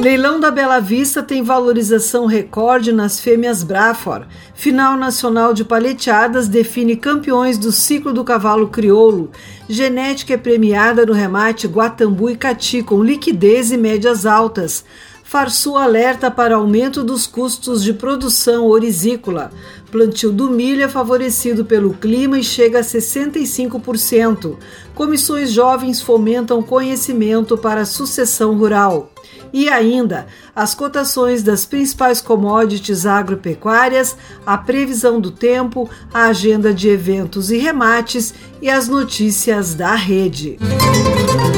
Leilão da Bela Vista tem valorização recorde nas fêmeas Brafor. Final nacional de paleteadas define campeões do ciclo do cavalo crioulo. Genética é premiada no remate Guatambu e Cati com liquidez e médias altas. Farsul alerta para aumento dos custos de produção orizícola. Plantio do milho é favorecido pelo clima e chega a 65%. Comissões jovens fomentam conhecimento para a sucessão rural. E ainda as cotações das principais commodities agropecuárias, a previsão do tempo, a agenda de eventos e remates e as notícias da rede. O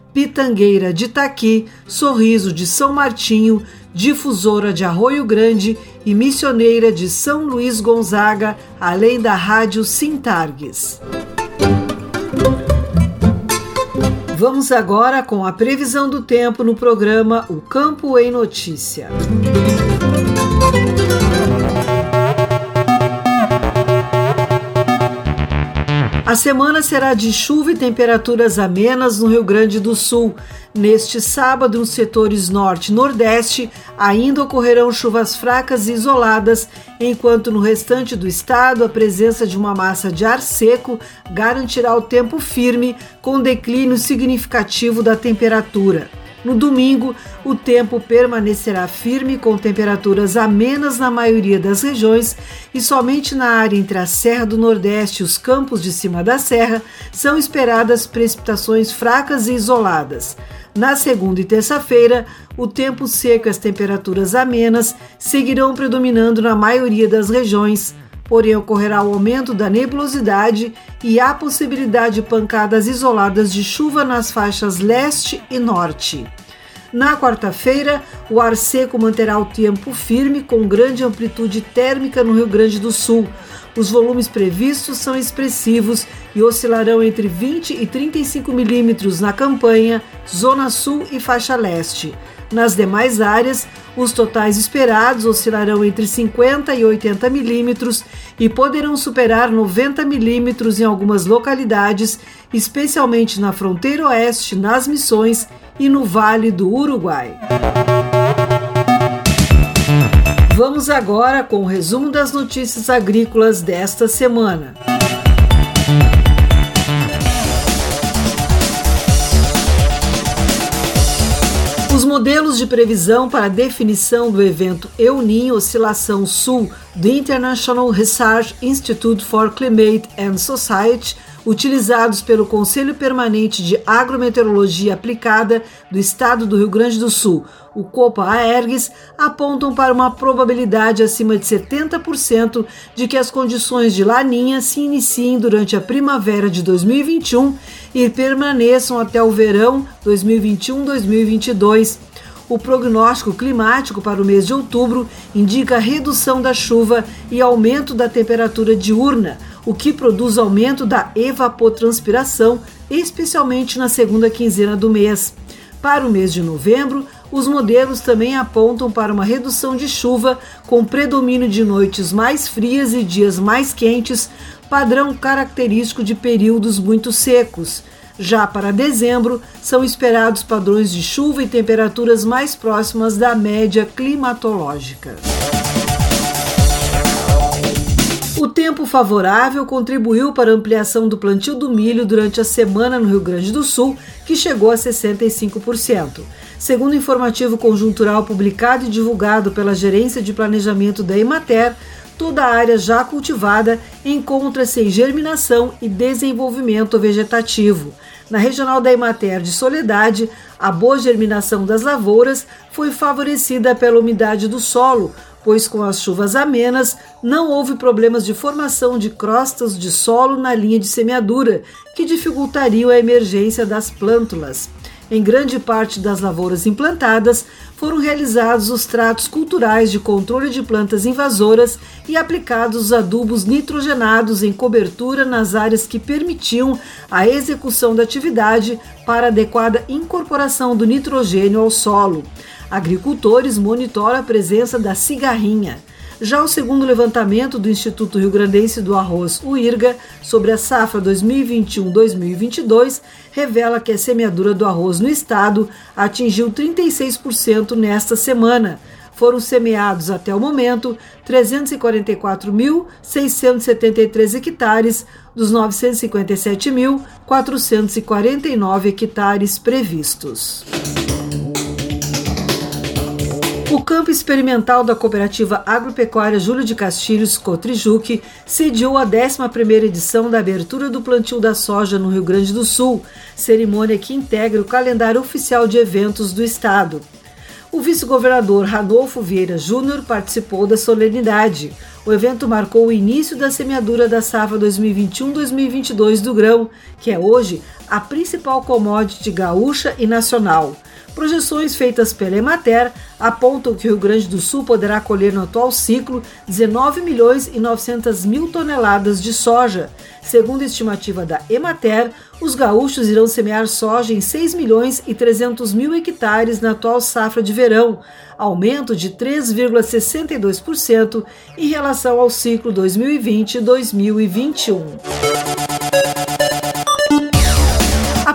Pitangueira de Itaqui, Sorriso de São Martinho, Difusora de Arroio Grande e Missioneira de São Luís Gonzaga, além da Rádio Sintargues. Vamos agora com a previsão do tempo no programa O Campo em Notícia. A semana será de chuva e temperaturas amenas no Rio Grande do Sul. Neste sábado, nos setores norte e nordeste, ainda ocorrerão chuvas fracas e isoladas, enquanto no restante do estado a presença de uma massa de ar seco garantirá o tempo firme, com declínio significativo da temperatura. No domingo, o tempo permanecerá firme com temperaturas amenas na maioria das regiões e somente na área entre a Serra do Nordeste e os campos de cima da serra são esperadas precipitações fracas e isoladas. Na segunda e terça-feira, o tempo seco e as temperaturas amenas seguirão predominando na maioria das regiões, porém ocorrerá o aumento da nebulosidade e a possibilidade de pancadas isoladas de chuva nas faixas leste e norte. Na quarta-feira, o ar seco manterá o tempo firme com grande amplitude térmica no Rio Grande do Sul. Os volumes previstos são expressivos e oscilarão entre 20 e 35 milímetros na campanha, Zona Sul e faixa leste. Nas demais áreas, os totais esperados oscilarão entre 50 e 80 milímetros e poderão superar 90 milímetros em algumas localidades, especialmente na fronteira oeste, nas Missões e no Vale do Uruguai. Vamos agora com o resumo das notícias agrícolas desta semana. Modelos de previsão para definição do evento El Niño Oscilação Sul do International Research Institute for Climate and Society utilizados pelo Conselho Permanente de Agrometeorologia Aplicada do Estado do Rio Grande do Sul, o COPA AERGS, apontam para uma probabilidade acima de 70% de que as condições de laninha se iniciem durante a primavera de 2021 e permaneçam até o verão 2021-2022. O prognóstico climático para o mês de outubro indica redução da chuva e aumento da temperatura diurna, o que produz aumento da evapotranspiração, especialmente na segunda quinzena do mês. Para o mês de novembro, os modelos também apontam para uma redução de chuva, com predomínio de noites mais frias e dias mais quentes, padrão característico de períodos muito secos. Já para dezembro, são esperados padrões de chuva e temperaturas mais próximas da média climatológica. O tempo favorável contribuiu para a ampliação do plantio do milho durante a semana no Rio Grande do Sul, que chegou a 65%. Segundo o informativo conjuntural publicado e divulgado pela Gerência de Planejamento da Emater, toda a área já cultivada encontra-se em germinação e desenvolvimento vegetativo. Na regional da Emater de Soledade, a boa germinação das lavouras foi favorecida pela umidade do solo, pois com as chuvas amenas não houve problemas de formação de crostas de solo na linha de semeadura, que dificultariam a emergência das plântulas. Em grande parte das lavouras implantadas, foram realizados os tratos culturais de controle de plantas invasoras e aplicados os adubos nitrogenados em cobertura nas áreas que permitiam a execução da atividade para adequada incorporação do nitrogênio ao solo. Agricultores monitoram a presença da cigarrinha. Já o segundo levantamento do Instituto Rio Grandense do Arroz, o IRGA, sobre a safra 2021-2022, revela que a semeadura do arroz no estado atingiu 36% nesta semana. Foram semeados até o momento 344.673 hectares dos 957.449 hectares previstos. O campo experimental da Cooperativa Agropecuária Júlio de Castilhos, Cotrijuque, sediou a 11ª edição da abertura do plantio da soja no Rio Grande do Sul, cerimônia que integra o calendário oficial de eventos do estado. O vice-governador Ranolfo Vieira Júnior participou da solenidade. O evento marcou o início da semeadura da safra 2021-2022 do grão, que é hoje a principal commodity gaúcha e nacional. Projeções feitas pela Emater apontam que o Rio Grande do Sul poderá colher no atual ciclo 19 milhões e 900 mil toneladas de soja. Segundo a estimativa da Emater, os gaúchos irão semear soja em 6 milhões e 300 mil hectares na atual safra de verão, aumento de 3,62% em relação ao ciclo 2020-2021.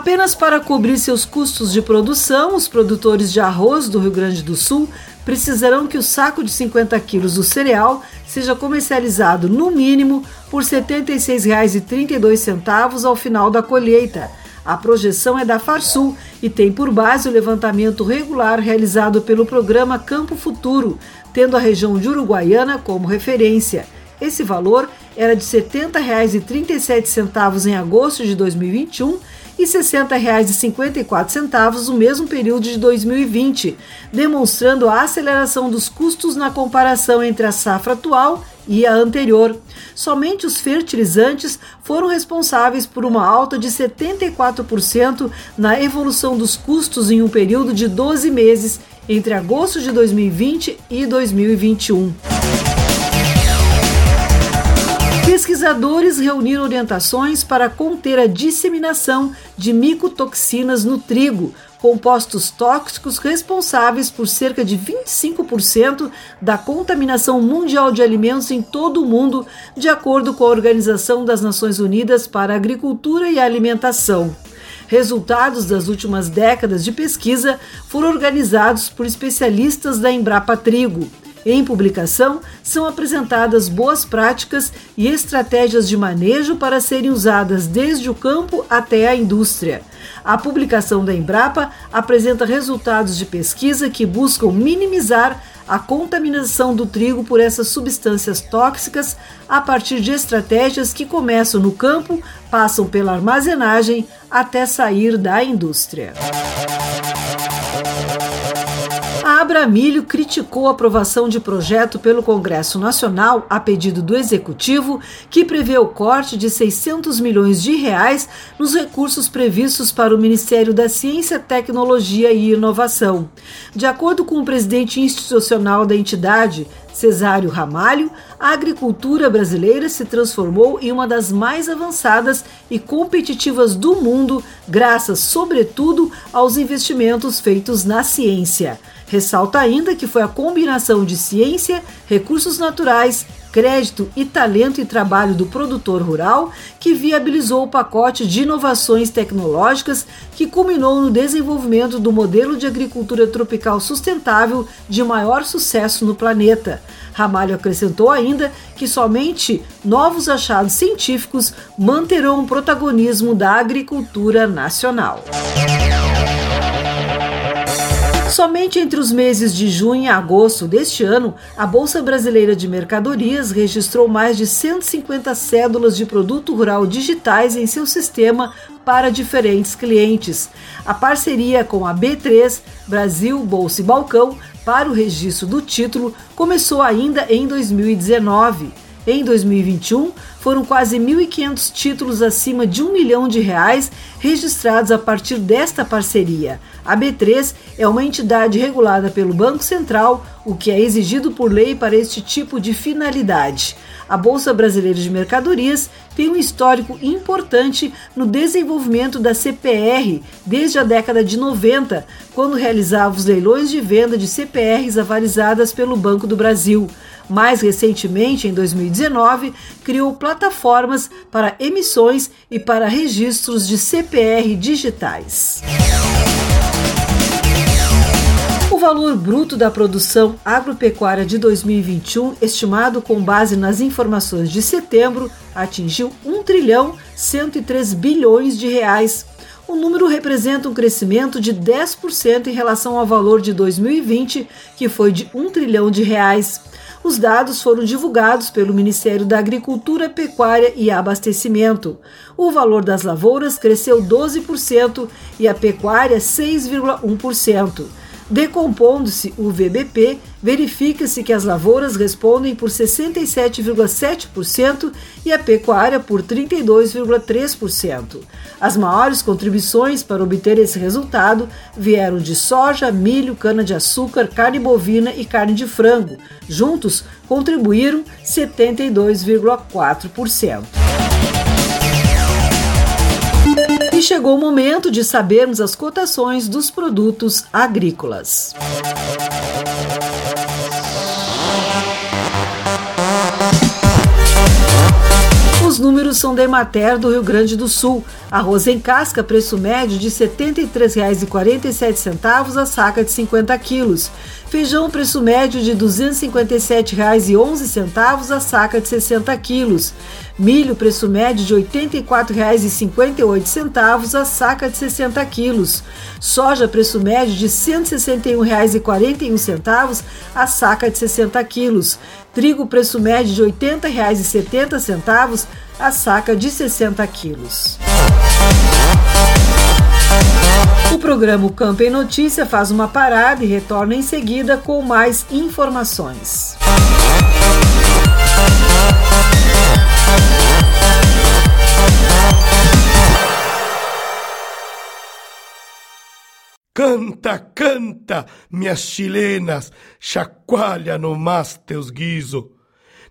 Apenas para cobrir seus custos de produção, os produtores de arroz do Rio Grande do Sul precisarão que o saco de 50 quilos do cereal seja comercializado no mínimo por R$ 76,32 ao final da colheita. A projeção é da Farsul e tem por base o levantamento regular realizado pelo programa Campo Futuro, tendo a região de Uruguaiana como referência. Esse valor era de R$ 70,37 em agosto de 2021 e R$ 60,54 no mesmo período de 2020, demonstrando a aceleração dos custos na comparação entre a safra atual e a anterior. Somente os fertilizantes foram responsáveis por uma alta de 74% na evolução dos custos em um período de 12 meses entre agosto de 2020 e 2021. Pesquisadores reuniram orientações para conter a disseminação de micotoxinas no trigo, compostos tóxicos responsáveis por cerca de 25% da contaminação mundial de alimentos em todo o mundo, de acordo com a Organização das Nações Unidas para a Agricultura e Alimentação. Resultados das últimas décadas de pesquisa foram organizados por especialistas da Embrapa Trigo. Em publicação, são apresentadas boas práticas e estratégias de manejo para serem usadas desde o campo até a indústria. A publicação da Embrapa apresenta resultados de pesquisa que buscam minimizar a contaminação do trigo por essas substâncias tóxicas a partir de estratégias que começam no campo, passam pela armazenagem até sair da indústria. A Abramilho criticou a aprovação de projeto pelo Congresso Nacional a pedido do Executivo, que prevê o corte de 600 milhões de reais nos recursos previstos para o Ministério da Ciência, Tecnologia e Inovação. De acordo com o presidente institucional da entidade, Cesário Ramalho, a agricultura brasileira se transformou em uma das mais avançadas e competitivas do mundo, graças, sobretudo, aos investimentos feitos na ciência. Ressalta ainda que foi a combinação de ciência, recursos naturais, crédito e talento e trabalho do produtor rural que viabilizou o pacote de inovações tecnológicas que culminou no desenvolvimento do modelo de agricultura tropical sustentável de maior sucesso no planeta. Ramalho acrescentou ainda que somente novos achados científicos manterão o protagonismo da agricultura nacional. Somente entre os meses de junho e agosto deste ano, a Bolsa Brasileira de Mercadorias registrou mais de 150 cédulas de produto rural digitais em seu sistema para diferentes clientes. A parceria com a B3, Brasil Bolsa e Balcão, para o registro do título começou ainda em 2019. Em 2021, foram quase 1.500 títulos acima de um milhão de reais registrados a partir desta parceria. A B3 é uma entidade regulada pelo Banco Central, o que é exigido por lei para este tipo de finalidade. A Bolsa Brasileira de Mercadorias tem um histórico importante no desenvolvimento da CPR desde a década de 90, quando realizava os leilões de venda de CPRs avalizadas pelo Banco do Brasil. Mais recentemente, em 2019, criou plataformas para emissões e para registros de CPR digitais. O valor bruto da produção agropecuária de 2021, estimado com base nas informações de setembro, atingiu 1 trilhão 103 bilhões de reais. O número representa um crescimento de 10% em relação ao valor de 2020, que foi de 1 trilhão de reais. Os dados foram divulgados pelo Ministério da Agricultura, Pecuária e Abastecimento. O valor das lavouras cresceu 12% e a pecuária 6,1%. Decompondo-se o VBP, verifica-se que as lavouras respondem por 67,7% e a pecuária por 32,3%. As maiores contribuições para obter esse resultado vieram de soja, milho, cana-de-açúcar, carne bovina e carne de frango. Juntos, contribuíram 72,4%. Chegou o momento de sabermos as cotações dos produtos agrícolas. Os números são da Emater do Rio Grande do Sul. Arroz em casca, preço médio de R$ 73,47 a saca de 50 quilos. Feijão, preço médio de R$ 257,11 a saca de 60 quilos. Milho, preço médio de R$ 84,58 a saca de 60 quilos. Soja, preço médio de R$ 161,41 a saca de 60 quilos. Trigo, preço médio de R$ 80,70 a saca de 60 quilos. O programa Campo em Notícia faz uma parada e retorna em seguida com mais informações. Canta, canta, minhas chilenas, chacoalha no mas teus guiso.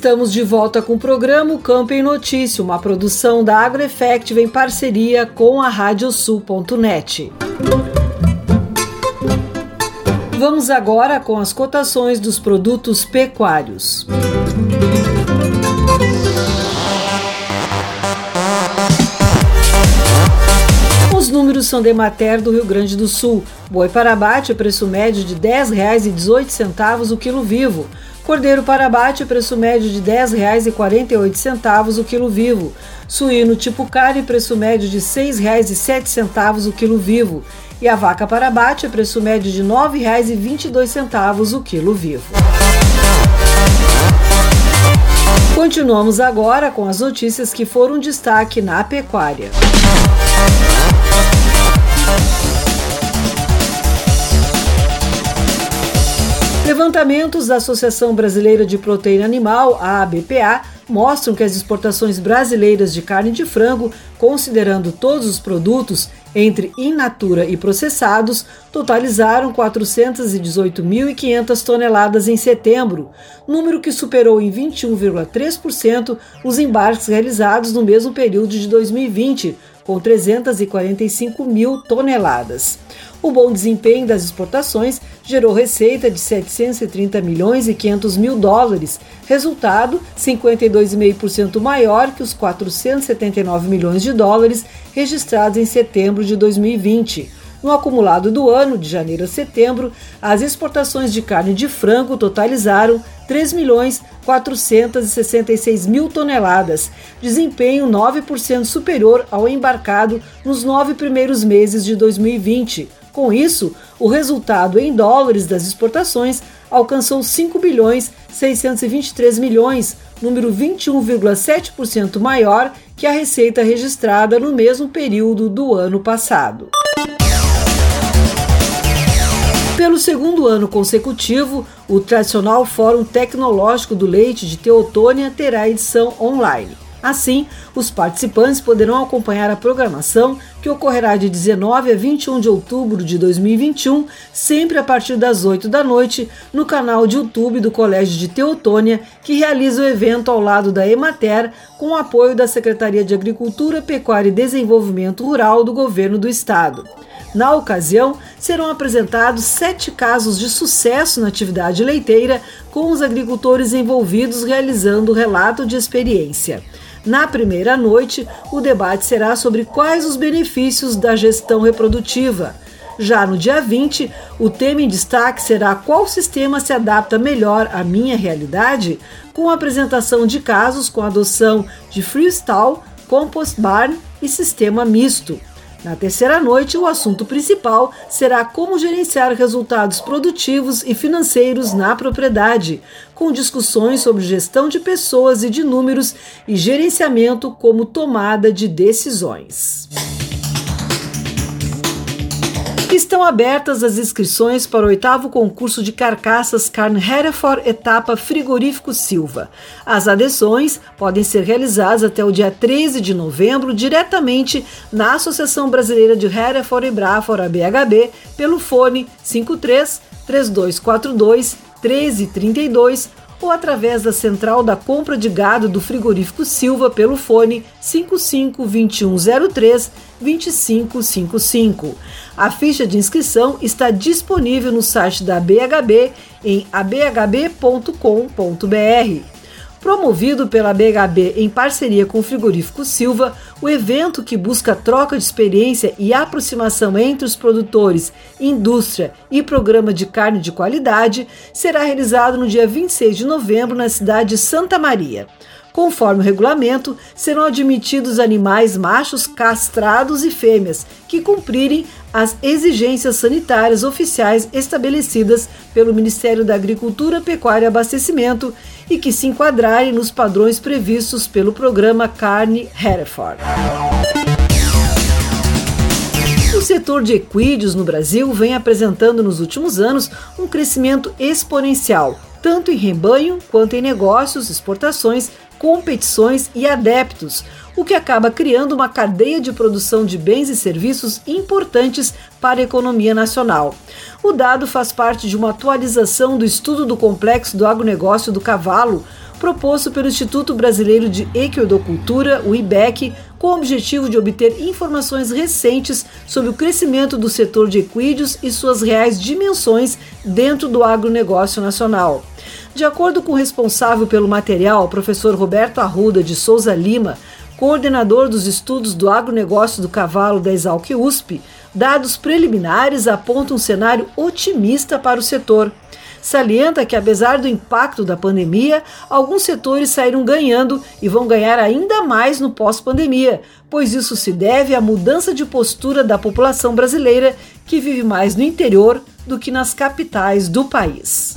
Estamos de volta com o programa Campo em Notícia, uma produção da AgroEffective em parceria com a Radiosul.net. Vamos agora com as cotações dos produtos pecuários. Os números são de Mater do Rio Grande do Sul. Boi para abate, preço médio de R$ 10,18 o quilo vivo. Cordeiro para abate, preço médio de R$ 10,48 o quilo vivo. Suíno tipo carne, preço médio de R$ 6,07 o quilo vivo. E a vaca para abate, preço médio de R$ 9,22 o quilo vivo. Continuamos agora com as notícias que foram destaque na pecuária. Levantamentos da Associação Brasileira de Proteína Animal, a ABPA, mostram que as exportações brasileiras de carne de frango, considerando todos os produtos, entre in natura e processados, totalizaram 418.500 toneladas em setembro, número que superou em 21,3% os embarques realizados no mesmo período de 2020, com 345 mil toneladas. O bom desempenho das exportações gerou receita de 730 milhões e 500 mil dólares, resultado 52,5% maior que os 479 milhões de dólares registrados em setembro de 2020. No acumulado do ano, de janeiro a setembro, as exportações de carne de frango totalizaram 3 milhões 466 mil toneladas, desempenho 9% superior ao embarcado nos nove primeiros meses de 2020 com isso, o resultado em dólares das exportações alcançou 5 bilhões 623 milhões, número 21,7% maior que a receita registrada no mesmo período do ano passado. Pelo segundo ano consecutivo, o tradicional Fórum Tecnológico do Leite de Teotônia terá edição online. Assim, os participantes poderão acompanhar a programação que ocorrerá de 19 a 21 de outubro de 2021, sempre a partir das 8 da noite, no canal de YouTube do Colégio de Teotônia, que realiza o evento ao lado da Emater, com o apoio da Secretaria de Agricultura, Pecuária e Desenvolvimento Rural do Governo do Estado. Na ocasião, serão apresentados sete casos de sucesso na atividade leiteira, com os agricultores envolvidos realizando relato de experiência. Na primeira noite, o debate será sobre quais os benefícios da gestão reprodutiva. Já no dia 20, o tema em destaque será qual sistema se adapta melhor à minha realidade, com a apresentação de casos com adoção de freestyle, compost barn e sistema misto. Na terceira noite, o assunto principal será como gerenciar resultados produtivos e financeiros na propriedade, com discussões sobre gestão de pessoas e de números e gerenciamento como tomada de decisões. Estão abertas as inscrições para o oitavo concurso de carcaças Carne Hereford Etapa Frigorífico Silva. As adesões podem ser realizadas até o dia 13 de novembro diretamente na Associação Brasileira de Hereford e Braford, ABHB, pelo fone 53 3242 1332 ou através da central da compra de gado do frigorífico Silva pelo fone 55 2103 2555. A ficha de inscrição está disponível no site da BHB em abhb.com.br. Promovido pela BHB em parceria com o Frigorífico Silva, o evento que busca troca de experiência e aproximação entre os produtores, indústria e programa de carne de qualidade será realizado no dia 26 de novembro na cidade de Santa Maria. Conforme o regulamento, serão admitidos animais machos castrados e fêmeas que cumprirem as exigências sanitárias oficiais estabelecidas pelo Ministério da Agricultura, Pecuária e Abastecimento e que se enquadrarem nos padrões previstos pelo programa Carne Hereford. O setor de equídeos no Brasil vem apresentando nos últimos anos um crescimento exponencial, tanto em rebanho quanto em negócios, exportações, competições e adeptos, o que acaba criando uma cadeia de produção de bens e serviços importantes para a economia nacional. O dado faz parte de uma atualização do estudo do complexo do agronegócio do cavalo, proposto pelo Instituto Brasileiro de Equidocultura, o IBEC, com o objetivo de obter informações recentes sobre o crescimento do setor de equídeos e suas reais dimensões dentro do agronegócio nacional. De acordo com o responsável pelo material, professor Roberto Arruda de Souza Lima, coordenador dos estudos do agronegócio do cavalo da Exalc USP, dados preliminares apontam um cenário otimista para o setor. Salienta que, apesar do impacto da pandemia, alguns setores saíram ganhando e vão ganhar ainda mais no pós-pandemia, pois isso se deve à mudança de postura da população brasileira que vive mais no interior do que nas capitais do país.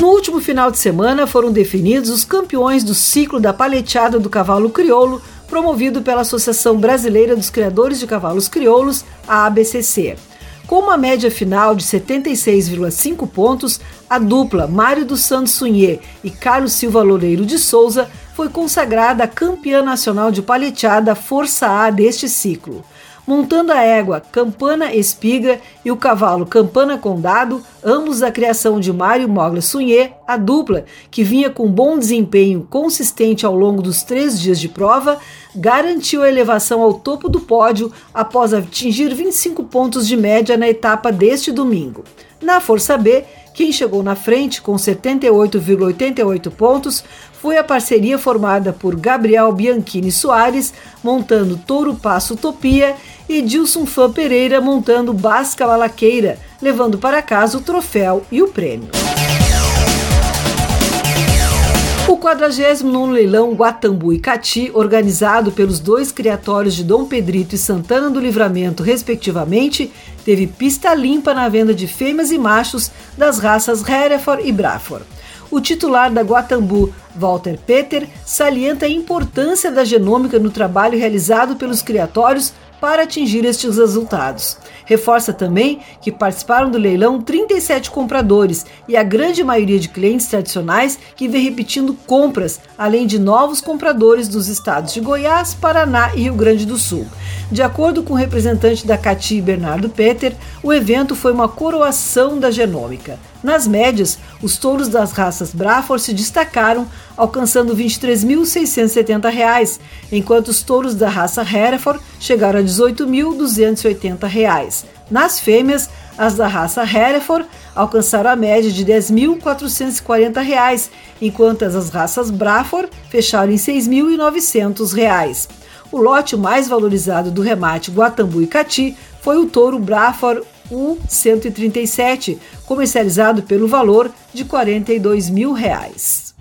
No último final de semana foram definidos os campeões do ciclo da paleteada do cavalo crioulo, promovido pela Associação Brasileira dos Criadores de Cavalos Crioulos, a ABCC. Com uma média final de 76,5 pontos, a dupla Mário dos Santos Sunhê e Carlos Silva Loureiro de Souza foi consagrada campeã nacional de paleteada Força A deste ciclo. Montando a égua Campana Espiga e o cavalo Campana Condado, ambos da criação de Mário Mogla Sunhê, a dupla, que vinha com bom desempenho consistente ao longo dos três dias de prova, garantiu a elevação ao topo do pódio após atingir 25 pontos de média na etapa deste domingo. Na Força B, quem chegou na frente com 78,88 pontos foi a parceria formada por Gabriel Bianchini Soares, montando Touro Passo Utopia, e Dilson Fã Pereira montando Basca Malaqueira, levando para casa o troféu e o prêmio. O 49 leilão Guatambu e Cati, organizado pelos dois criatórios de Dom Pedrito e Santana do Livramento, respectivamente, teve pista limpa na venda de fêmeas e machos das raças Hereford e Braford. O titular da Guatambu, Walter Peter, salienta a importância da genômica no trabalho realizado pelos criatórios para atingir estes resultados. Reforça também que participaram do leilão 37 compradores e a grande maioria de clientes tradicionais que vem repetindo compras, além de novos compradores dos estados de Goiás, Paraná e Rio Grande do Sul. De acordo com o representante da Cati, Bernardo Peter, o evento foi uma coroação da genômica. Nas médias, os touros das raças Braford se destacaram, alcançando R$ 23.670, enquanto os touros da raça Hereford chegaram a R$ 18.280. Nas fêmeas, as da raça Hereford alcançaram a média de R$ 10.440, enquanto as das raças Braford fecharam em R$ 6.900. O lote mais valorizado do remate Guatambu e Cati foi o touro Braford U-137, comercializado pelo valor de 42 mil reais.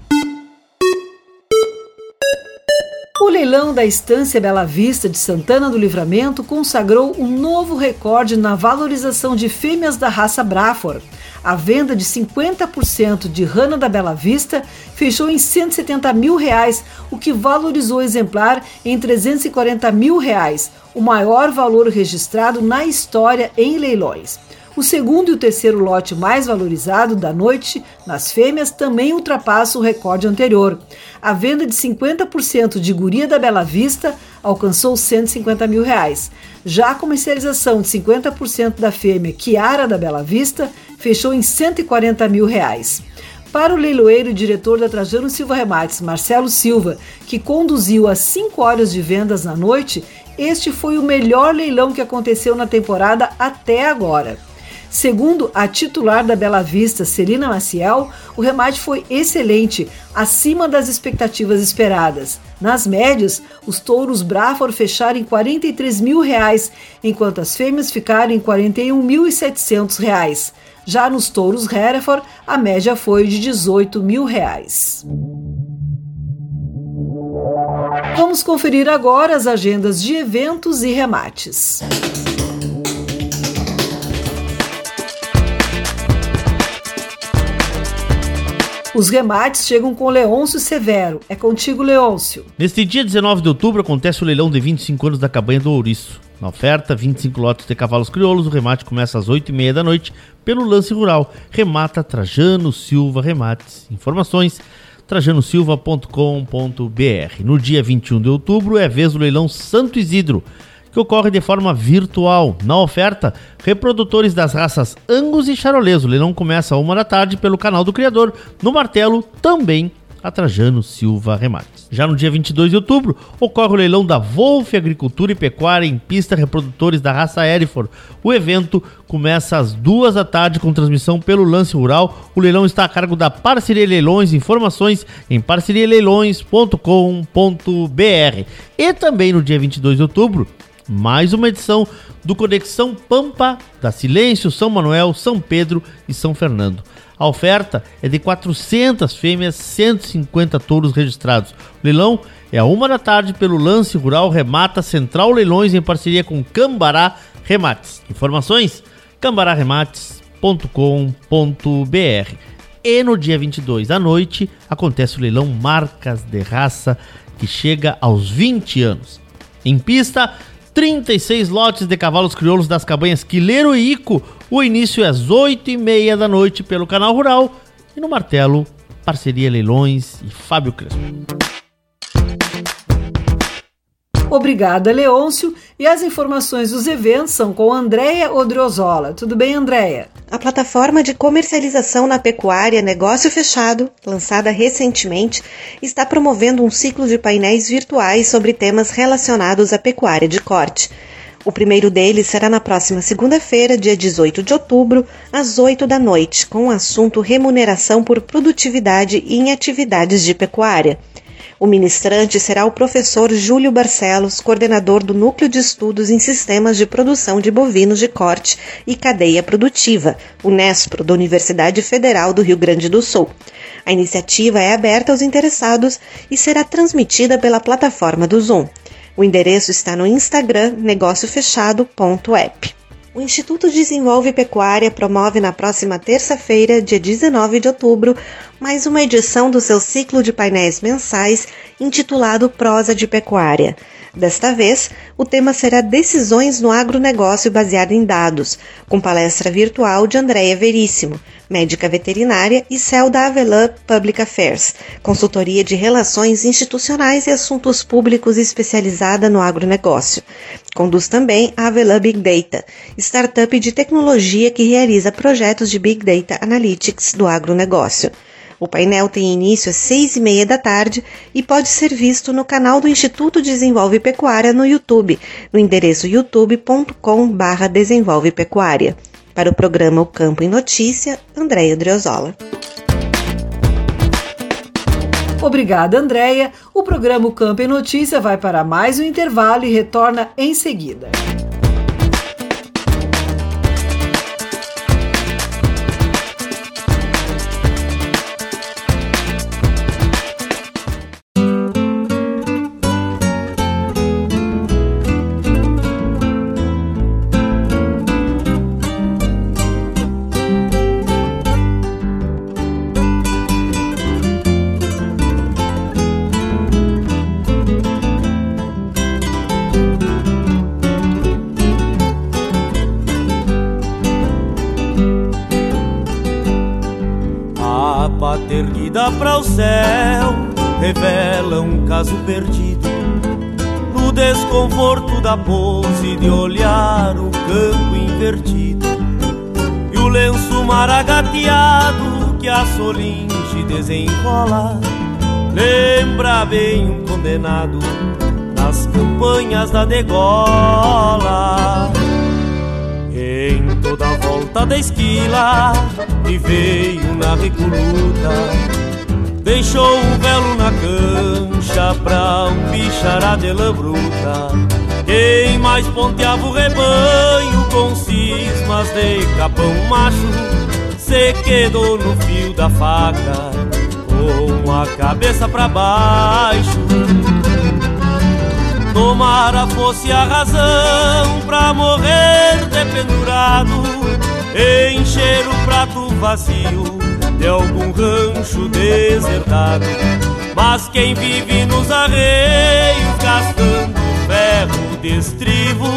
O leilão da Estância Bela Vista de Santana do Livramento consagrou um novo recorde na valorização de fêmeas da raça Braford. A venda de 50% de Rana da Bela Vista fechou em 170 mil reais, o que valorizou o exemplar em 340 mil reais, o maior valor registrado na história em leilões. O segundo e o terceiro lote mais valorizado da noite nas fêmeas também ultrapassa o recorde anterior. A venda de 50% de Guria da Bela Vista alcançou 150 mil reais. Já a comercialização de 50% da fêmea Kiara da Bela Vista fechou em 140 mil reais. Para o leiloeiro e diretor da Trajano Silva Remates, Marcelo Silva, que conduziu as 5 horas de vendas na noite, este foi o melhor leilão que aconteceu na temporada até agora. Segundo a titular da Bela Vista, Celina Maciel, o remate foi excelente, acima das expectativas esperadas. Nas médias, os touros Brafor fecharam em 43 mil reais, enquanto as fêmeas ficaram em 41.700 reais. Já nos touros Hereford, a média foi de 18 mil reais. Vamos conferir agora as agendas de eventos e remates. Os remates chegam com Leôncio Severo. É contigo, Leôncio. Neste dia 19 de outubro acontece o leilão de 25 anos da cabanha do Ouriço. Na oferta, 25 lotes de cavalos crioulos. O remate começa às 8h30 da noite pelo lance rural. Remata Trajano Silva Remates. Informações trajanosilva.com.br. No dia 21 de outubro é vez do leilão Santo Isidro que ocorre de forma virtual. Na oferta, reprodutores das raças Angus e Charolês. O leilão começa a uma da tarde pelo canal do criador. No martelo, também a Trajano Silva Remates. Já no dia 22 de outubro, ocorre o leilão da Wolf Agricultura e Pecuária em pista reprodutores da raça Erifor. O evento começa às duas da tarde com transmissão pelo Lance Rural. O leilão está a cargo da Parceria Leilões. Informações em parcerialeilões.com.br. E também no dia 22 de outubro, mais uma edição do Conexão Pampa da Silêncio, São Manuel, São Pedro e São Fernando. A oferta é de 400 fêmeas, 150 touros registrados. O leilão é a uma da tarde pelo Lance Rural Remata Central Leilões em parceria com Cambará Remates. Informações cambararemates.com.br. E no dia 22 à noite acontece o leilão Marcas de Raça que chega aos 20 anos. Em pista, 36 lotes de cavalos crioulos das cabanhas Quileiro e Ico. O início é às 8h30 da noite pelo Canal Rural. E no Martelo, Parceria Leilões e Fábio Crespo. Obrigada, Leôncio. E as informações dos eventos são com Andréia Odriozola. Tudo bem, Andréia? A plataforma de comercialização na pecuária Negócio Fechado, lançada recentemente, está promovendo um ciclo de painéis virtuais sobre temas relacionados à pecuária de corte. O primeiro deles será na próxima segunda-feira, dia 18 de outubro, às 8 da noite, com o assunto remuneração por produtividade em atividades de pecuária. O ministrante será o professor Júlio Barcelos, coordenador do Núcleo de Estudos em Sistemas de Produção de Bovinos de Corte e Cadeia Produtiva, Unespro, da Universidade Federal do Rio Grande do Sul. A iniciativa é aberta aos interessados e será transmitida pela plataforma do Zoom. O endereço está no Instagram negóciofechado.app. O Instituto Desenvolve Pecuária promove na próxima terça-feira, dia 19 de outubro, mais uma edição do seu ciclo de painéis mensais intitulado Prosa de Pecuária. Desta vez, o tema será Decisões no Agronegócio baseado em dados, com palestra virtual de Andréia Veríssimo, médica veterinária e CEL da Avelã Public Affairs, consultoria de relações institucionais e assuntos públicos especializada no agronegócio. Conduz também a Avelã Big Data, startup de tecnologia que realiza projetos de Big Data Analytics do agronegócio. O painel tem início às seis e meia da tarde e pode ser visto no canal do Instituto Desenvolve Pecuária no YouTube, no endereço youtube.com/barra Desenvolve Pecuária. Para o programa O Campo em Notícia, Andréia Driozola. Obrigada, Andréia. O programa O Campo em Notícia vai para mais um intervalo e retorna em seguida. Para o céu revela um caso perdido no desconforto da pose de olhar o campo invertido e o lenço maragateado que a solinge desenrola lembra bem um condenado nas campanhas da degola. Então toda a volta da esquila e veio na recoluta. Deixou um velo na cancha pra um bichará de lã bruta. Quem mais ponteava o rebanho com cismas de capão macho se quedou no fio da faca com a cabeça pra baixo. Tomara fosse a razão pra morrer dependurado, encher o prato vazio de algum rancho desertado. Mas quem vive nos arreios gastando ferro de estribo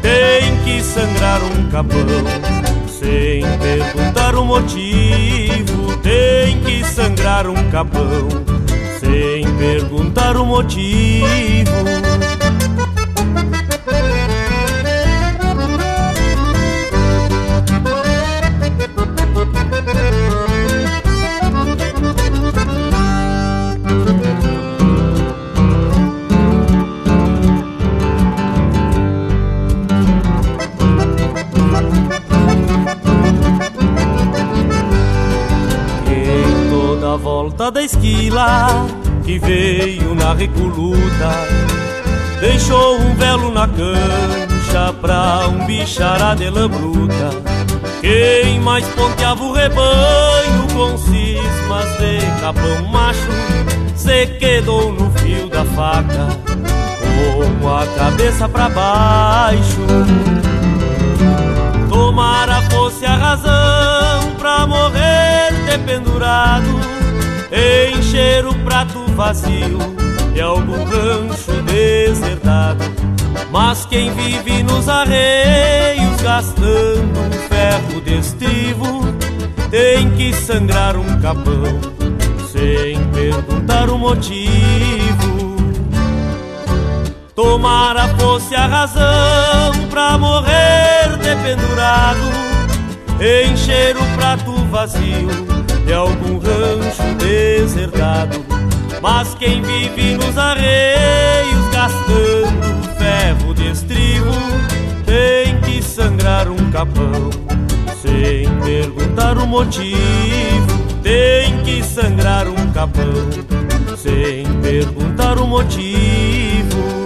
tem que sangrar um capão sem perguntar o motivo. Tem que sangrar um capão sem perguntar o motivo. Volta da esquila que veio na recoluta. Deixou um velo na cancha pra um bichará de lã bruta. Quem mais ponteava o rebanho com cismas de capão macho Se quedou no fio da faca com a cabeça pra baixo. Tomara fosse a razão pra morrer dependurado Encher o prato vazio de algum rancho desertado Mas quem vive nos arreios gastando um ferro de Tem que sangrar um capão sem perguntar o motivo. Tomara fosse a razão pra morrer dependurado, encher o prato vazio de algum rancho desertado. Mas quem vive nos arreios gastando ferro de estribo tem que sangrar um capão sem perguntar o motivo. Tem que sangrar um capão sem perguntar o motivo.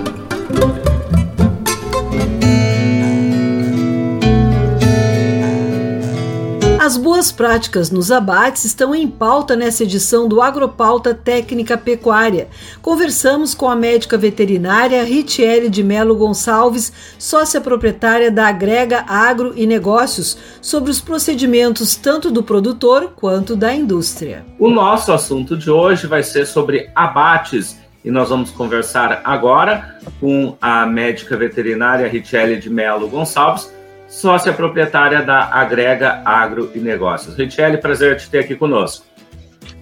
As boas práticas nos abates estão em pauta nessa edição do Agropauta Técnica Pecuária. Conversamos com a médica veterinária Ritiele de Melo Gonçalves, sócia proprietária da Agrega Agro e Negócios, sobre os procedimentos tanto do produtor quanto da indústria. O nosso assunto de hoje vai ser sobre abates e nós vamos conversar agora com a médica veterinária Ritiele de Melo Gonçalves, sócia proprietária da Agrega Agro e Negócios. Richelle, prazer te ter aqui conosco.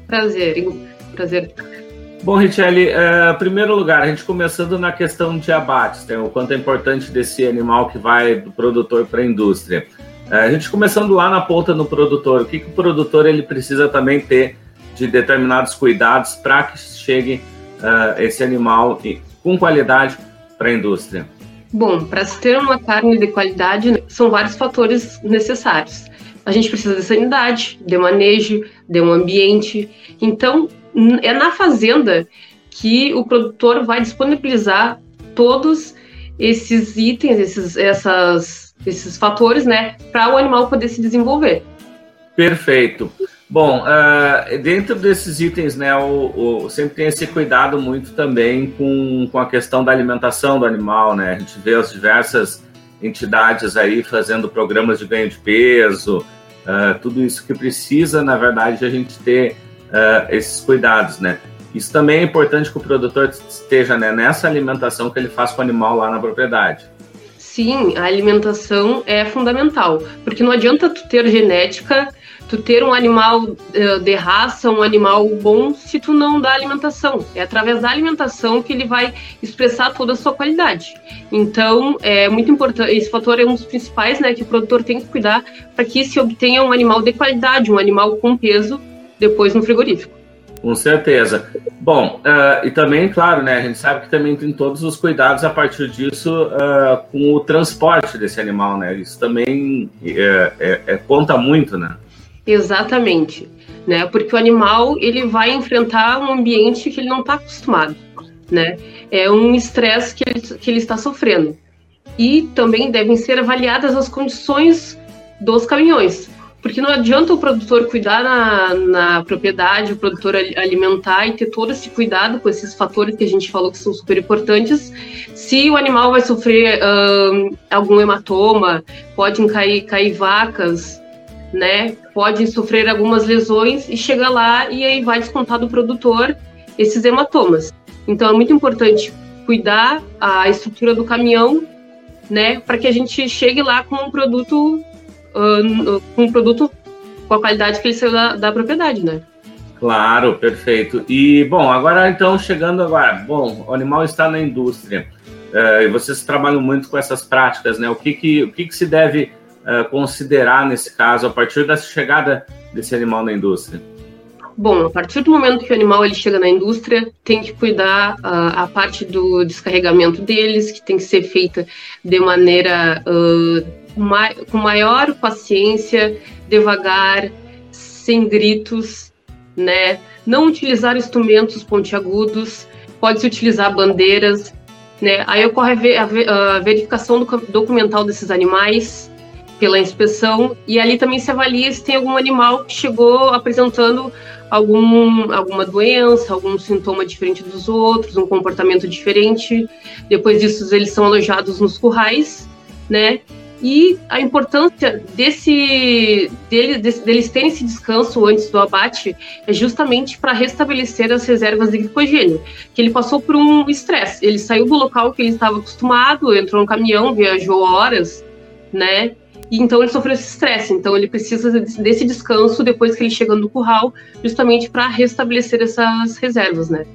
Prazer, prazer. Bom, Richelle, em primeiro lugar, a gente começando na questão de abates, né, o quanto é importante desse animal que vai do produtor para a indústria. A gente começando lá na ponta no produtor, o que, que o produtor ele precisa também ter de determinados cuidados para que chegue uh, esse animal com qualidade para a indústria? Bom, para se ter uma carne de qualidade, são vários fatores necessários. A gente precisa de sanidade, de manejo, de um ambiente. Então, é na fazenda que o produtor vai disponibilizar todos esses itens, esses, essas, esses fatores, né, para o animal poder se desenvolver. Perfeito. Bom, uh, dentro desses itens, né, o, o, sempre tem esse cuidado muito também com, com a questão da alimentação do animal, né? A gente vê as diversas entidades aí fazendo programas de ganho de peso, uh, tudo isso que precisa, na verdade, a gente ter uh, esses cuidados, né? Isso também é importante que o produtor esteja né, nessa alimentação que ele faz com o animal lá na propriedade. Sim, a alimentação é fundamental, porque não adianta tu ter genética tu ter um animal uh, de raça, um animal bom, se tu não dá alimentação. É através da alimentação que ele vai expressar toda a sua qualidade. Então, é muito importante, esse fator é um dos principais, né, que o produtor tem que cuidar para que se obtenha um animal de qualidade, um animal com peso depois no frigorífico. Com certeza. Bom, uh, e também, claro, né, a gente sabe que também tem todos os cuidados a partir disso uh, com o transporte desse animal, né? Isso também é, é, é, conta muito, né? Exatamente, né? Porque o animal ele vai enfrentar um ambiente que ele não está acostumado, né? É um estresse que ele, que ele está sofrendo. E também devem ser avaliadas as condições dos caminhões, porque não adianta o produtor cuidar na, na propriedade, o produtor alimentar e ter todo esse cuidado com esses fatores que a gente falou que são super importantes, se o animal vai sofrer algum hematoma, podem cair, cair vacas, né? Pode sofrer algumas lesões e chega lá e aí vai descontar do produtor esses hematomas. Então é muito importante cuidar a estrutura do caminhão, né, para que a gente chegue lá com um produto uh, com um produto com a qualidade que ele saiu da, da propriedade, né? Claro, perfeito. E bom, agora então chegando agora, bom, o animal está na indústria uh, e vocês trabalham muito com essas práticas, né? O que que, o que, que se deve uh, considerar nesse caso a partir da chegada desse animal na indústria? Bom, a partir do momento que o animal ele chega na indústria, tem que cuidar uh, a parte do descarregamento deles, que tem que ser feita de maneira uh, ma com maior paciência, devagar, sem gritos, né? Não utilizar instrumentos pontiagudos, pode-se utilizar bandeiras, né? Aí ocorre a, ver a verificação do documental desses animais, pela inspeção e ali também se avalia se tem algum animal que chegou apresentando algum, alguma doença, algum sintoma diferente dos outros, um comportamento diferente. Depois disso, eles são alojados nos currais, né? E a importância desse, dele, desse, deles terem esse descanso antes do abate é justamente para restabelecer as reservas de glicogênio, que ele passou por um estresse. Ele saiu do local que ele estava acostumado, entrou no caminhão, viajou horas, né? E então ele sofreu esse estresse. Então ele precisa desse descanso depois que ele chega no curral, justamente para restabelecer essas reservas, né?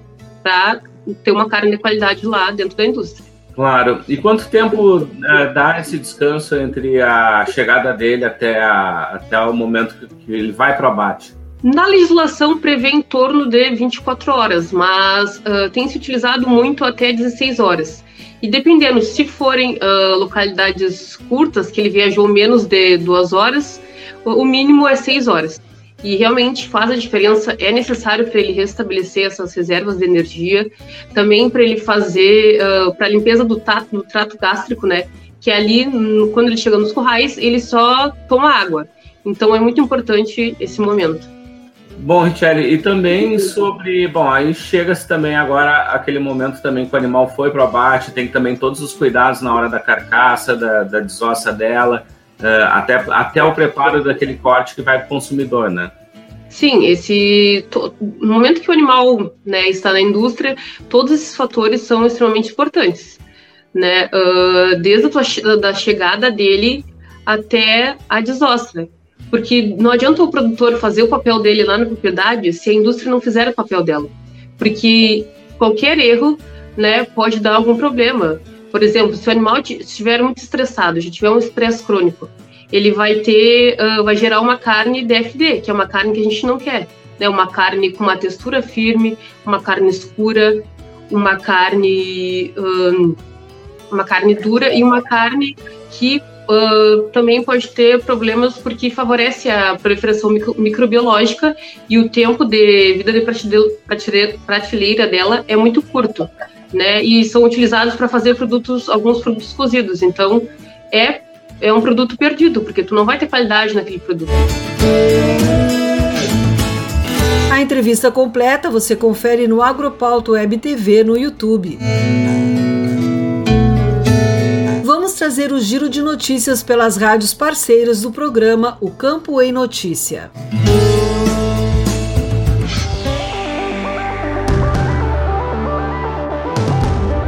Para ter uma carne de qualidade lá dentro da indústria. Claro. E quanto tempo uh, dá esse descanso entre a chegada dele até, a, até o momento que, ele vai para o abate? Na legislação prevê em torno de 24 horas, mas uh, tem se utilizado muito até 16 horas. E dependendo, se forem uh, localidades curtas, que ele viajou menos de duas horas, o mínimo é seis horas. E realmente faz a diferença, é necessário para ele restabelecer essas reservas de energia, também para ele fazer, uh, para a limpeza do trato, do trato gástrico, né? Que ali, quando ele chega nos currais, ele só toma água. Então é muito importante esse momento. Bom, Richelle, e também sobre. Bom, aí chega-se também agora aquele momento também que o animal foi para o abate, tem também todos os cuidados na hora da carcaça, da, da desossa dela, uh, até, até o preparo daquele corte que vai para o consumidor, né? Sim, esse no momento que o animal né, está na indústria, todos esses fatores são extremamente importantes, né? Uh, desde a da chegada dele até a desossa. Porque não adianta o produtor fazer o papel dele lá na propriedade se a indústria não fizer o papel dela. Porque qualquer erro né, pode dar algum problema. Por exemplo, se o animal estiver muito estressado, já tiver um estresse crônico, ele vai ter, uh, vai gerar uma carne DFD, que é uma carne que a gente não quer. Né? Uma carne com uma textura firme, uma carne escura, uma carne, uma carne dura e uma carne que uh, também pode ter problemas porque favorece a proliferação micro, microbiológica e o tempo de vida de prateleira, prateleira dela é muito curto, né? E são utilizados para fazer produtos, alguns produtos cozidos. Então, é é um produto perdido, porque tu não vai ter qualidade naquele produto. A entrevista completa você confere no Agropauto Web TV no YouTube. Trazer o giro de notícias pelas rádios parceiras do programa O Campo em Notícia.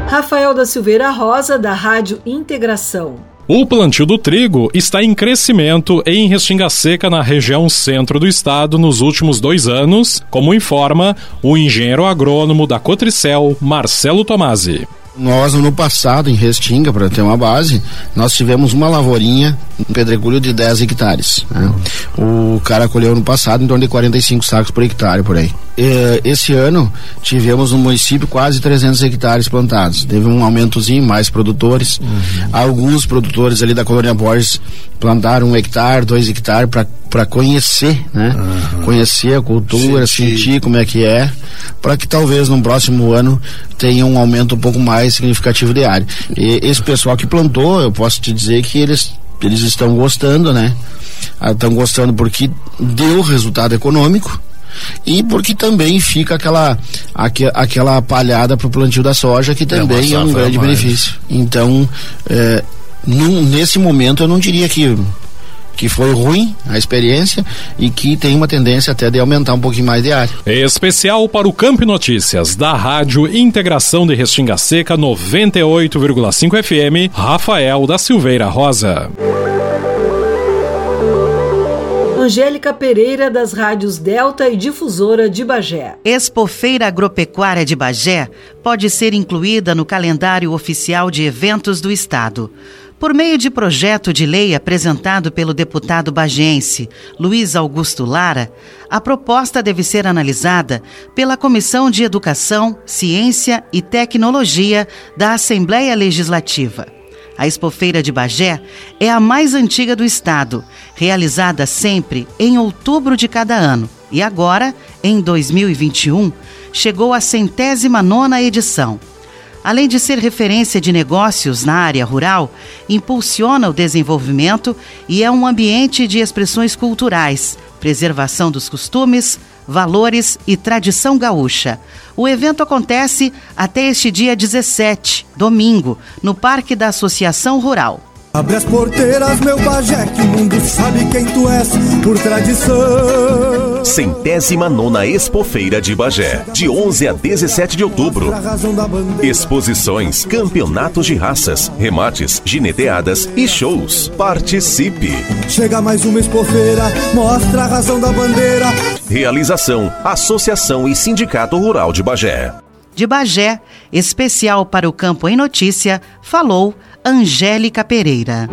Rafael da Silveira Rosa, da Rádio Integração. O plantio do trigo está em crescimento em Restinga Seca, na região centro do estado, nos últimos dois anos, como informa o engenheiro agrônomo da Cotricel, Marcelo Tomasi. Nós, no passado, em Restinga, para ter uma base, nós tivemos uma lavourinha, um pedregulho de 10 hectares. Né? O cara colheu no passado em torno de 45 sacos por hectare, por aí. E, esse ano, tivemos no município quase 300 hectares plantados. Teve um aumentozinho, mais produtores. Uhum. Alguns produtores ali da colônia Borges plantaram um hectare, dois hectares para conhecer, né? Uhum. Conhecer a cultura, sentir. sentir como é que é, para que talvez no próximo ano tenha um aumento um pouco mais significativo de área. E esse pessoal que plantou, eu posso te dizer que eles eles estão gostando, né? Estão ah, gostando porque deu resultado econômico e porque também fica aquela aqu, aquela palhada para o plantio da soja que é também é, é um grande benefício. Então, é, num, nesse momento eu não diria que que foi ruim a experiência e que tem uma tendência até de aumentar um pouquinho mais de área. Especial para o Campo Notícias da Rádio Integração de Restinga Seca 98,5 FM, Rafael da Silveira Rosa. Angélica Pereira, das rádios Delta e Difusora de Bagé. Expofeira Agropecuária de Bagé pode ser incluída no calendário oficial de eventos do Estado. Por meio de projeto de lei apresentado pelo deputado bagense Luiz Augusto Lara, a proposta deve ser analisada pela Comissão de Educação, Ciência e Tecnologia da Assembleia Legislativa. A Expofeira de Bagé é a mais antiga do estado, realizada sempre em outubro de cada ano. E agora, em 2021, chegou à centésima nona edição. Além de ser referência de negócios na área rural, impulsiona o desenvolvimento e é um ambiente de expressões culturais, preservação dos costumes, valores e tradição gaúcha. O evento acontece até este dia 17, domingo, no Parque da Associação Rural. Abre as porteiras, meu Bagé, que o mundo sabe quem tu és, por tradição. Centésima nona Expofeira de Bagé, de 11 a 17 de outubro. Exposições, campeonatos de raças, remates, gineteadas e shows. Participe! Chega mais uma Expofeira, mostra a razão da bandeira. Realização: Associação e Sindicato Rural de Bagé. De Bagé, especial para o Campo em Notícia, falou Angélica Pereira.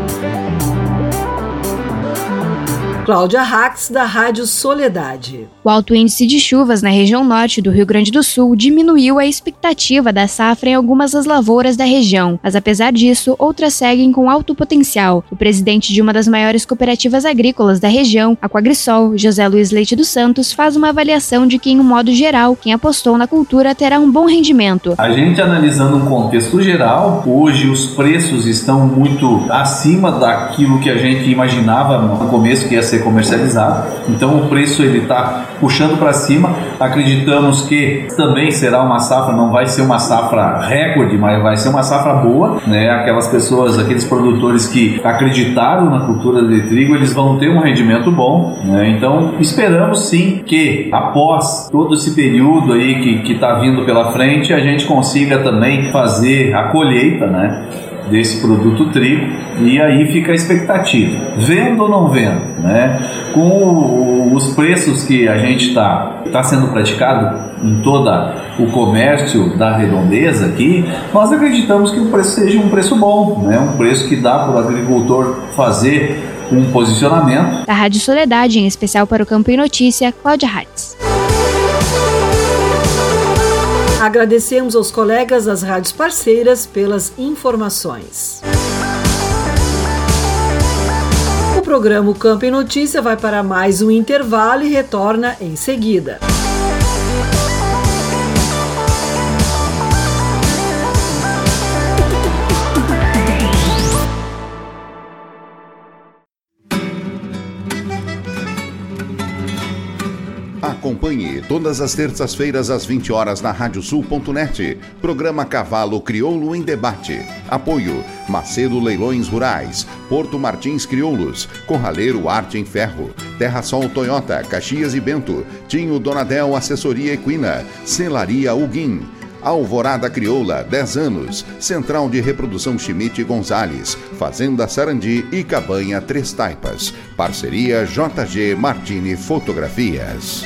Cláudia Rax, da Rádio Soledade. O alto índice de chuvas na região norte do Rio Grande do Sul diminuiu a expectativa da safra em algumas das lavouras da região, mas apesar disso, outras seguem com alto potencial. O presidente de uma das maiores cooperativas agrícolas da região, a Quagrisol, José Luiz Leite dos Santos, faz uma avaliação de que, em um modo geral, quem apostou na cultura terá um bom rendimento. A gente analisando um contexto geral, hoje os preços estão muito acima daquilo que a gente imaginava no começo que ia ser comercializado. Então o preço ele está puxando para cima. Acreditamos que também será uma safra, não vai ser uma safra recorde, mas vai ser uma safra boa, né? Aquelas pessoas, aqueles produtores que acreditaram na cultura de trigo, eles vão ter um rendimento bom, né? Então esperamos sim que após todo esse período aí que está vindo pela frente, a gente consiga também fazer a colheita, né? Desse produto trigo e aí fica a expectativa, vendo ou não vendo, né? Com os preços que a gente está tá sendo praticado em toda o comércio da redondeza aqui, nós acreditamos que o preço seja um preço bom, né? Um preço que dá para o agricultor fazer um posicionamento. Da Rádio Soledade, em especial para o Campo e Notícia, Cláudia Hatz. Agradecemos aos colegas das rádios parceiras pelas informações. programa o Campo em Notícia vai para mais um intervalo e retorna em seguida. Acompanhe todas as terças-feiras às 20 horas na radiosul.net. Programa Cavalo Crioulo em Debate. Apoio Macedo Leilões Rurais, Porto Martins Crioulos, Corraleiro Arte em Ferro, Terra Sol Toyota, Caxias e Bento, Tinho Donadel Assessoria Equina, Celaria Uguim. Alvorada Crioula, 10 anos. Central de Reprodução Schmidt Gonzales. Fazenda Sarandi e Cabanha Três Taipas. Parceria JG Martini Fotografias.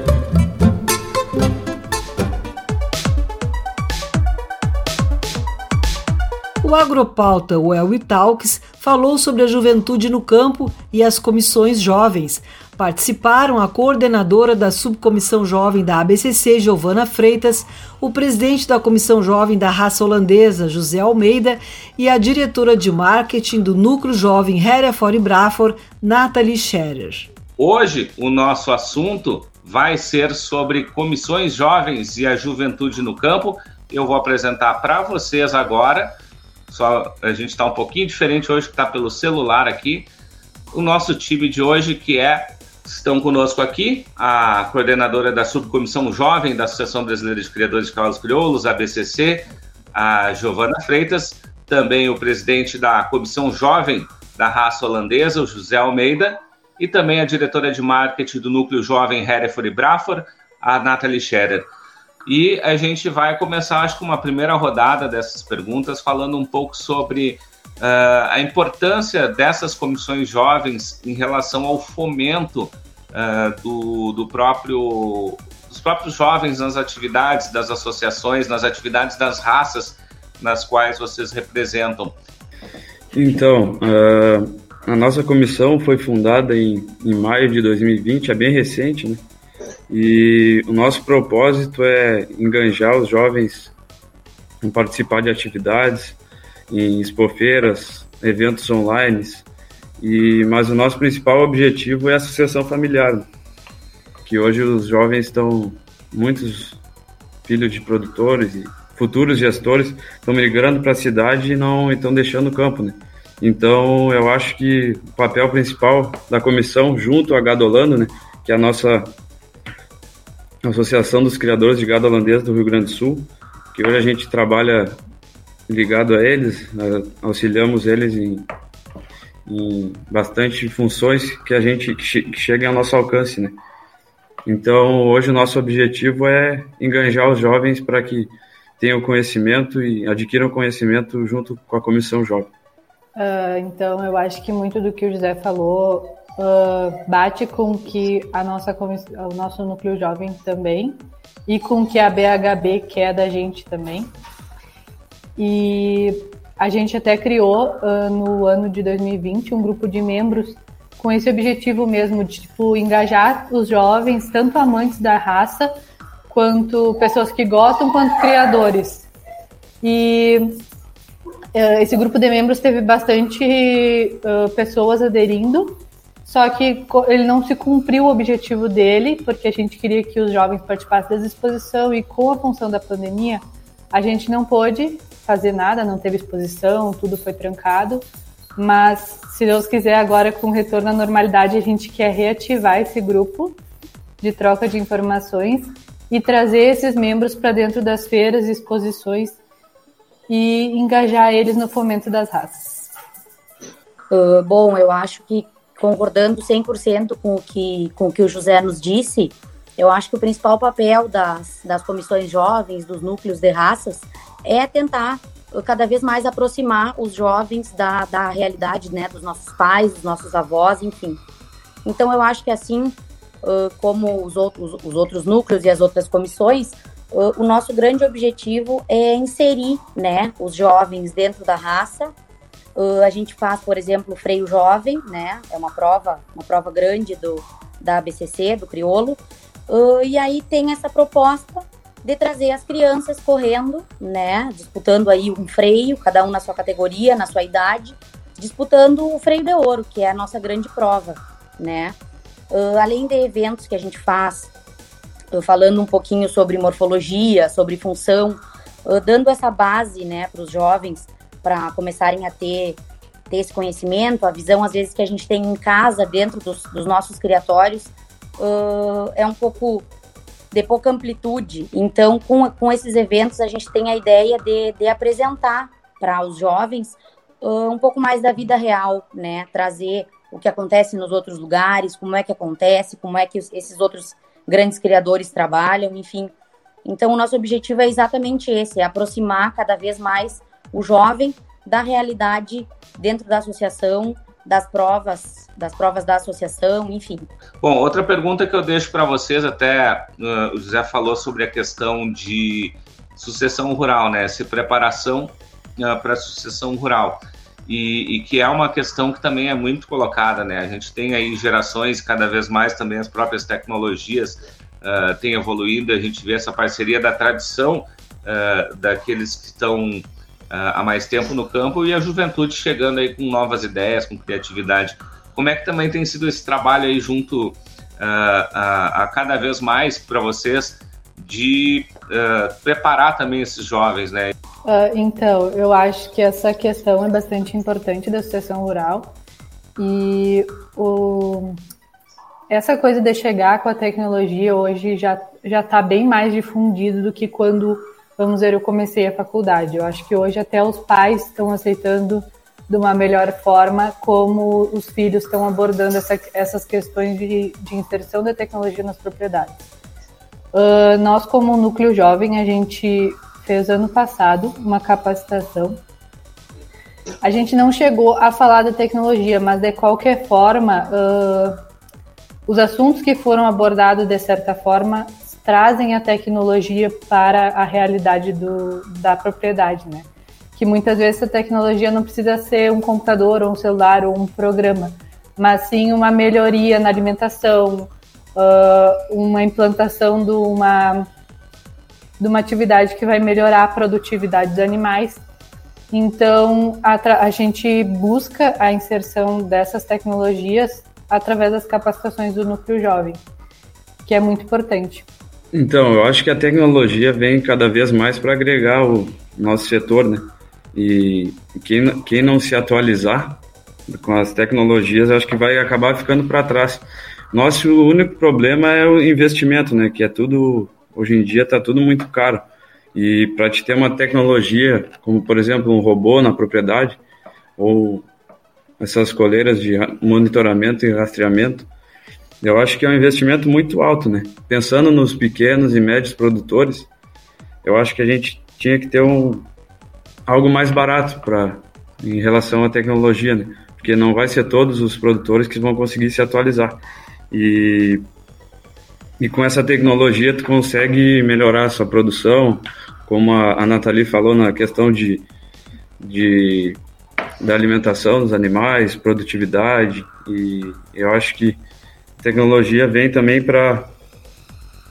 O Agropauta Well Talks falou sobre a juventude no campo e as comissões jovens. Participaram a coordenadora da Subcomissão Jovem da ABCC, Giovana Freitas, o presidente da Comissão Jovem da Raça Holandesa, José Almeida, e a diretora de marketing do Núcleo Jovem Hereford Brafor, Nathalie Scherer. Hoje, o nosso assunto vai ser sobre comissões jovens e a juventude no campo. Eu vou apresentar para vocês agora só a gente está um pouquinho diferente hoje que está pelo celular aqui. O nosso time de hoje que é estão conosco aqui a coordenadora da subcomissão jovem da Associação Brasileira de Criadores de Cavalos Crioulos, a BCC, a Giovana Freitas, também o presidente da comissão jovem da raça holandesa, o José Almeida, e também a diretora de marketing do núcleo jovem Hereford e Brafor, a Nathalie Scherer. E a gente vai começar, acho que, uma primeira rodada dessas perguntas, falando um pouco sobre uh, a importância dessas comissões jovens em relação ao fomento uh, do, do próprio, dos próprios jovens nas atividades das associações, nas atividades das raças nas quais vocês representam. Então, uh, a nossa comissão foi fundada em, em maio de 2020, é bem recente, né? E o nosso propósito é enganjar os jovens em participar de atividades, em expofeiras, eventos online. E, mas o nosso principal objetivo é a associação familiar, que hoje os jovens estão, muitos filhos de produtores e futuros gestores estão migrando para a cidade e não estão deixando o campo, né? Então, eu acho que o papel principal da comissão, junto à Gadolano, né, que é a nossa Associação dos Criadores de Gado Holandês do Rio Grande do Sul, que hoje a gente trabalha ligado a eles, auxiliamos eles em, em bastante funções que a gente que, che, que cheguem ao nosso alcance, né? Então, hoje o nosso objetivo é enganjar os jovens para que tenham conhecimento e adquiram conhecimento junto com a Comissão Jovem. Uh, então, eu acho que muito do que o José falou uh, bate com que a nossa o nosso núcleo jovem também e com que a BHB quer da gente também. E a gente até criou uh, no ano de 2020 um grupo de membros com esse objetivo mesmo de tipo engajar os jovens, tanto amantes da raça quanto pessoas que gostam, quanto criadores. E uh, esse grupo de membros teve bastante uh, pessoas aderindo só que ele não se cumpriu o objetivo dele, porque a gente queria que os jovens participassem da exposição e com a função da pandemia, a gente não pôde fazer nada, não teve exposição, tudo foi trancado. Mas, se Deus quiser, agora com o retorno à normalidade, a gente quer reativar esse grupo de troca de informações e trazer esses membros para dentro das feiras e exposições e engajar eles no fomento das raças. Uh, bom, eu acho que concordando 100% com o, que, com o que o José nos disse, eu acho que o principal papel das, das comissões jovens, dos núcleos de raças, é tentar cada vez mais aproximar os jovens da, da realidade, né, dos nossos pais, dos nossos avós, enfim. Então, eu acho que assim como os outros, os outros núcleos e as outras comissões, o nosso grande objetivo é inserir, né, os jovens dentro da raça Uh, a gente faz, por exemplo, freio jovem, né? É uma prova, uma prova grande do, da ABCC, do criolo. Uh, e aí tem essa proposta de trazer as crianças correndo, né? Disputando aí um freio, cada um na sua categoria, na sua idade, disputando o freio de ouro, que é a nossa grande prova, né? Uh, além de eventos que a gente faz, falando um pouquinho sobre morfologia, sobre função, dando essa base, né, para os jovens para começarem a ter, ter esse conhecimento, a visão às vezes que a gente tem em casa, dentro dos, dos nossos criatórios, uh, é um pouco de pouca amplitude. Então, com, com esses eventos, a gente tem a ideia de, de apresentar para os jovens uh, um pouco mais da vida real, né? Trazer o que acontece nos outros lugares, como é que acontece, como é que esses outros grandes criadores trabalham, enfim. Então, o nosso objetivo é exatamente esse: é aproximar cada vez mais o jovem da realidade dentro da associação, das provas, das provas da associação, enfim. Bom, outra pergunta que eu deixo para vocês, até uh, o José falou sobre a questão de sucessão rural, né? Se preparação uh, para sucessão rural. E, e, que é uma questão que também é muito colocada, né? A gente tem aí gerações, cada vez mais também as próprias tecnologias uh, têm evoluído, a gente vê essa parceria da tradição uh, daqueles que estão há mais tempo no campo e a juventude chegando aí com novas ideias, com criatividade. Como é que também tem sido esse trabalho aí junto uh, a, a, cada vez mais para vocês de uh, preparar também esses jovens, né? Uh, então, eu acho que essa questão é bastante importante da associação rural e o, essa coisa de chegar com a tecnologia hoje já já está bem mais difundido do que quando vamos ver, eu comecei a faculdade. Eu acho que hoje até os pais estão aceitando de uma melhor forma como os filhos estão abordando essa, essas questões de, de, inserção da tecnologia nas propriedades. Uh, nós, como núcleo jovem, a gente fez ano passado uma capacitação. A gente não chegou a falar da tecnologia, mas de qualquer forma, uh, os assuntos que foram abordados de certa forma trazem a tecnologia para a realidade do, da propriedade, né? Que muitas vezes a tecnologia não precisa ser um computador ou um celular ou um programa, mas sim uma melhoria na alimentação, uh, uma implantação de uma, de uma atividade que vai melhorar a produtividade dos animais. Então, a, a gente busca a inserção dessas tecnologias através das capacitações do núcleo jovem, que é muito importante. Então, eu acho que a tecnologia vem cada vez mais para agregar o nosso setor, né? E quem, quem não se atualizar com as tecnologias, acho que vai acabar ficando para trás. Nosso único problema é o investimento, né? Que é tudo, hoje em dia está tudo muito caro. E para te ter uma tecnologia, como por exemplo um robô na propriedade, ou essas coleiras de monitoramento e rastreamento, eu acho que é um investimento muito alto, né? Pensando nos pequenos e médios produtores, eu acho que a gente tinha que ter um, algo mais barato para em relação à tecnologia, né? Porque não vai ser todos os produtores que vão conseguir se atualizar. E, e com essa tecnologia tu consegue melhorar a sua produção, como a, a Nathalie falou na questão de, de da alimentação dos animais, produtividade, e eu acho que tecnologia vem também para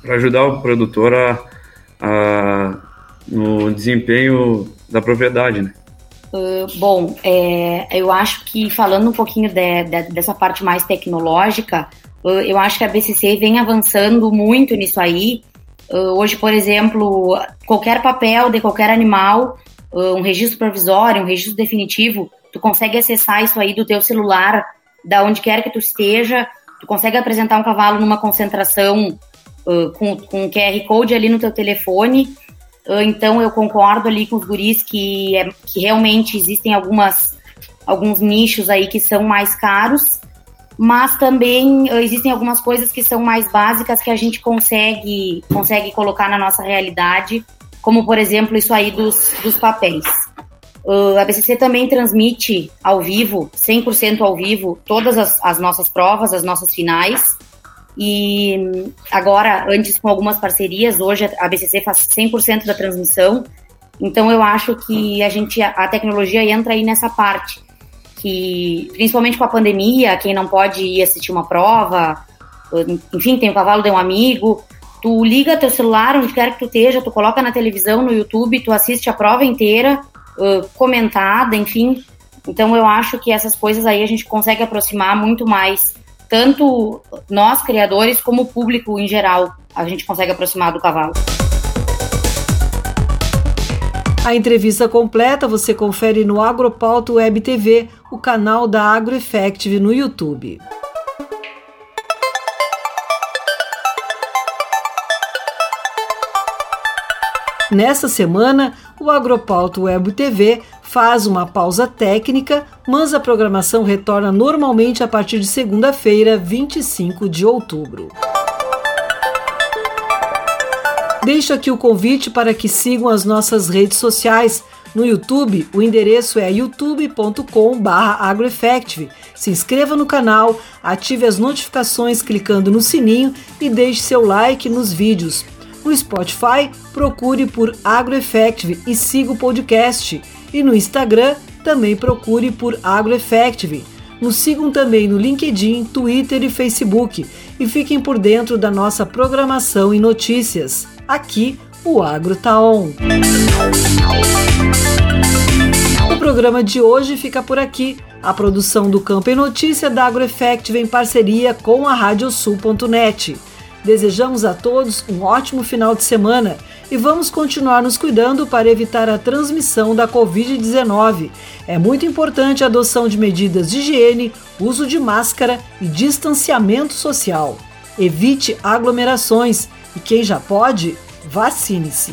ajudar o produtor a, a, no desempenho da propriedade, né? Uh, bom, é, eu acho que falando um pouquinho de, de, dessa parte mais tecnológica, uh, eu acho que a BCC vem avançando muito nisso aí. Uh, hoje, por exemplo, qualquer papel de qualquer animal, um registro provisório, um registro definitivo, tu consegue acessar isso aí do teu celular, da onde quer que tu esteja, tu consegue apresentar um cavalo numa concentração com, com QR Code ali no teu telefone ah, então eu concordo ali com os guris que, é, que realmente existem algumas, alguns nichos aí que são mais caros, mas também ah, existem algumas coisas que são mais básicas que a gente consegue, consegue colocar na nossa realidade, como por exemplo isso aí dos, dos papéis. Uh, a BCC também transmite ao vivo, 100% ao vivo, todas as, as nossas provas, as nossas finais. E agora, antes com algumas parcerias, hoje a BCC faz 100% da transmissão. Então eu acho que a gente a tecnologia entra aí nessa parte que principalmente com a pandemia, quem não pode ir assistir uma prova, enfim, tem o cavalo de um amigo, tu liga teu celular onde quer que tu esteja, tu coloca na televisão, no YouTube, tu assiste a prova inteira, comentada, enfim. Então eu acho que essas coisas aí a gente consegue aproximar muito mais tanto nós criadores como o público em geral, a gente consegue aproximar do cavalo. A entrevista completa você confere no Agropauto Web TV, o canal da AgroEffective no YouTube. Nesta semana, o Agropauto Web TV faz uma pausa técnica, mas a programação retorna normalmente a partir de segunda-feira, 25 de outubro. Deixo aqui o convite para que sigam as nossas redes sociais. No YouTube, o endereço é youtube.com/agroeffective. Se inscreva no canal, ative as notificações clicando no sininho e deixe seu like nos vídeos. No Spotify, procure por AgroEffective e siga o podcast. E no Instagram, também procure por AgroEffective. Nos sigam também no LinkedIn, Twitter e Facebook e fiquem por dentro da nossa programação e notícias. Aqui, o Agro tá on. O programa de hoje fica por aqui. A produção do Campo e Notícia da AgroEffective em parceria com a Radiosul.net. Desejamos a todos um ótimo final de semana e vamos continuar nos cuidando para evitar a transmissão da Covid-19. É muito importante a adoção de medidas de higiene, uso de máscara e distanciamento social. Evite aglomerações e quem já pode, vacine-se.